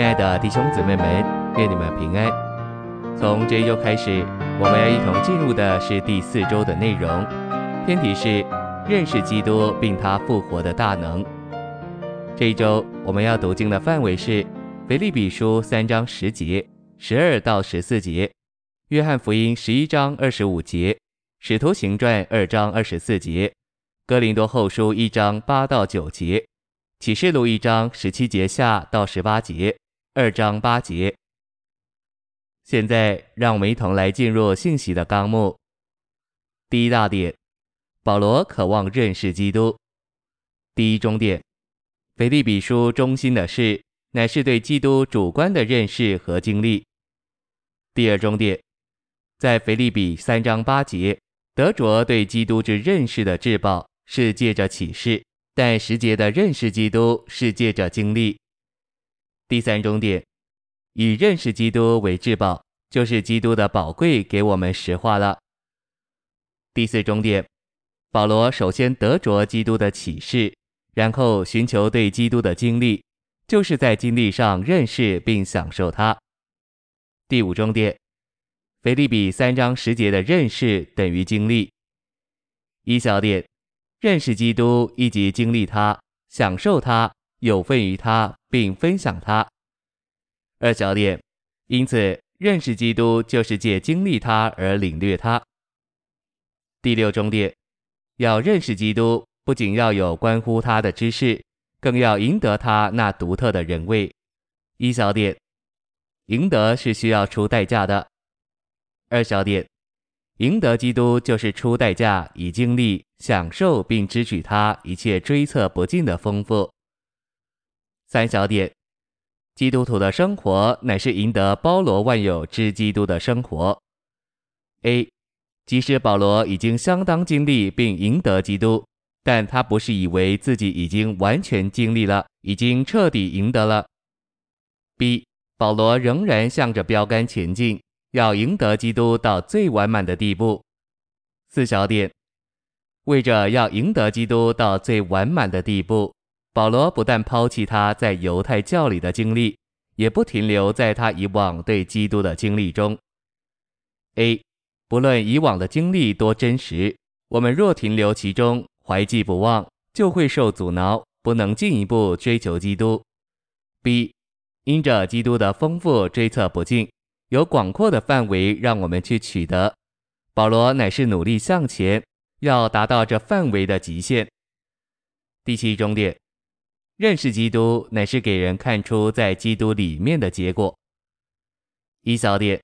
亲爱的弟兄姊妹们，愿你们平安。从这一周开始，我们要一同进入的是第四周的内容，篇题是认识基督并他复活的大能。这一周我们要读经的范围是腓立比书三章十节、十二到十四节，约翰福音十一章二十五节，使徒行传二章二十四节，哥林多后书一章八到九节。启示录一章十七节下到十八节，二章八节。现在让我们一同来进入信息的纲目。第一大点，保罗渴望认识基督。第一中点，腓利比书中心的事乃是对基督主观的认识和经历。第二中点，在腓利比三章八节，德卓对基督之认识的至宝是借着启示。但十节的认识基督是借着经历。第三终点，以认识基督为至宝，就是基督的宝贵给我们实化了。第四终点，保罗首先得着基督的启示，然后寻求对基督的经历，就是在经历上认识并享受他。第五终点，腓立比三章十节的认识等于经历。一小点。认识基督以及经历他、享受他、有份于他，并分享他。二小点，因此认识基督就是借经历他而领略他。第六中点，要认识基督，不仅要有关乎他的知识，更要赢得他那独特的人味。一小点，赢得是需要出代价的。二小点。赢得基督就是出代价，以经历、享受并支取他一切追测不尽的丰富。三小点，基督徒的生活乃是赢得包罗万有之基督的生活。A，即使保罗已经相当经历并赢得基督，但他不是以为自己已经完全经历了，已经彻底赢得了。B，保罗仍然向着标杆前进。要赢得基督到最完满的地步。四小点，为着要赢得基督到最完满的地步，保罗不但抛弃他在犹太教里的经历，也不停留在他以往对基督的经历中。A，不论以往的经历多真实，我们若停留其中，怀记不忘，就会受阻挠，不能进一步追求基督。B，因着基督的丰富追测不尽。有广阔的范围让我们去取得，保罗乃是努力向前，要达到这范围的极限。第七中点，认识基督乃是给人看出在基督里面的结果。一小点，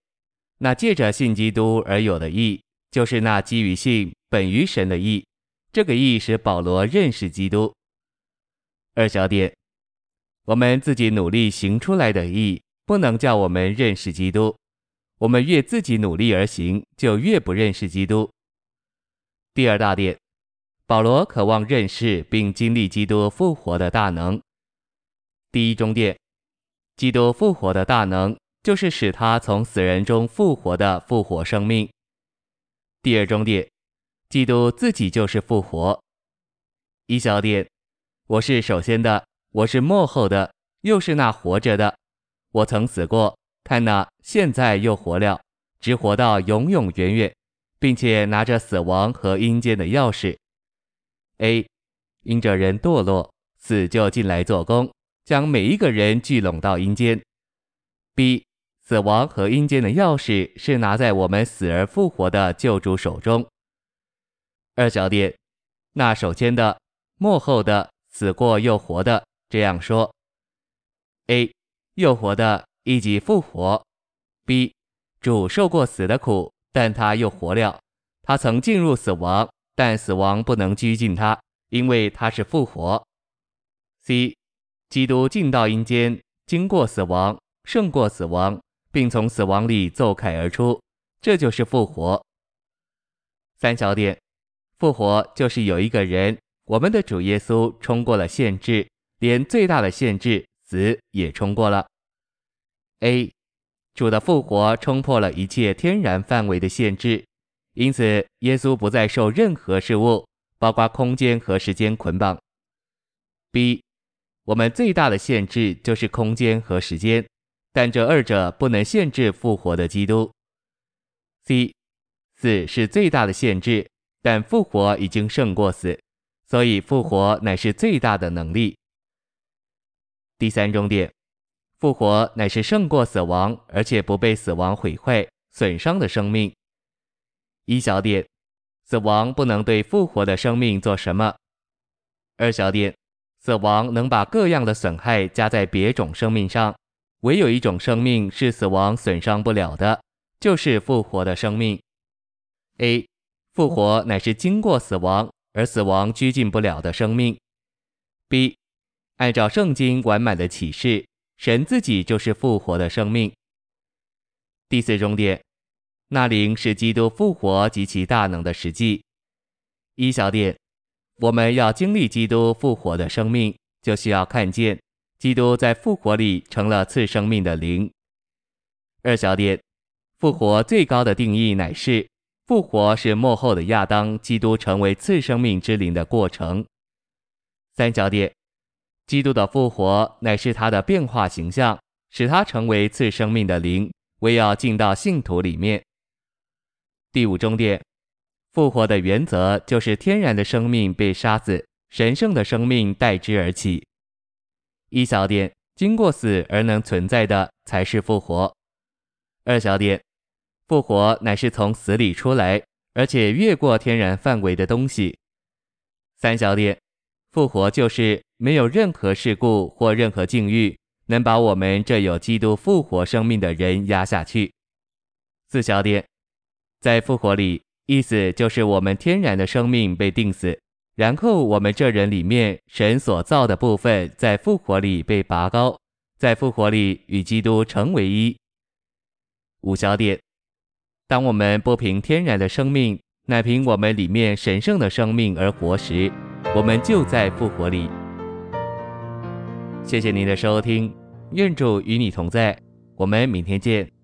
那借着信基督而有的义，就是那基于信本于神的义，这个义使保罗认识基督。二小点，我们自己努力行出来的义。不能叫我们认识基督，我们越自己努力而行，就越不认识基督。第二大点，保罗渴望认识并经历基督复活的大能。第一中点，基督复活的大能就是使他从死人中复活的复活生命。第二中点，基督自己就是复活。一小点，我是首先的，我是末后的，又是那活着的。我曾死过，看那，现在又活了，直活到永永远远，并且拿着死亡和阴间的钥匙。A，因着人堕落，死就进来做工，将每一个人聚拢到阴间。B，死亡和阴间的钥匙是拿在我们死而复活的救主手中。二小点，那首先的、幕后的、死过又活的，这样说。A。又活的，以及复活。B，主受过死的苦，但他又活了。他曾进入死亡，但死亡不能拘禁他，因为他是复活。C，基督进到阴间，经过死亡，胜过死亡，并从死亡里奏凯而出，这就是复活。三小点，复活就是有一个人，我们的主耶稣冲过了限制，连最大的限制。死也冲过了。A，主的复活冲破了一切天然范围的限制，因此耶稣不再受任何事物，包括空间和时间捆绑。B，我们最大的限制就是空间和时间，但这二者不能限制复活的基督。C，死是最大的限制，但复活已经胜过死，所以复活乃是最大的能力。第三重点，复活乃是胜过死亡，而且不被死亡毁坏、损伤的生命。一小点，死亡不能对复活的生命做什么。二小点。死亡能把各样的损害加在别种生命上，唯有一种生命是死亡损伤不了的，就是复活的生命。A，复活乃是经过死亡而死亡拘禁不了的生命。B，按照圣经完满的启示，神自己就是复活的生命。第四重点，那灵是基督复活及其大能的实际。一小点。我们要经历基督复活的生命，就需要看见基督在复活里成了次生命的灵。二小点，复活最高的定义乃是复活是幕后的亚当基督成为次生命之灵的过程。三小点，基督的复活乃是他的变化形象，使他成为次生命的灵，为要进到信徒里面。第五终点。复活的原则就是天然的生命被杀死，神圣的生命代之而起。一小点，经过死而能存在的才是复活。二小点，复活乃是从死里出来，而且越过天然范围的东西。三小点，复活就是没有任何事故或任何境遇能把我们这有基督复活生命的人压下去。四小点，在复活里。意思就是我们天然的生命被钉死，然后我们这人里面神所造的部分在复活里被拔高，在复活里与基督成为一。五小点，当我们不凭天然的生命，乃凭我们里面神圣的生命而活时，我们就在复活里。谢谢您的收听，愿主与你同在，我们明天见。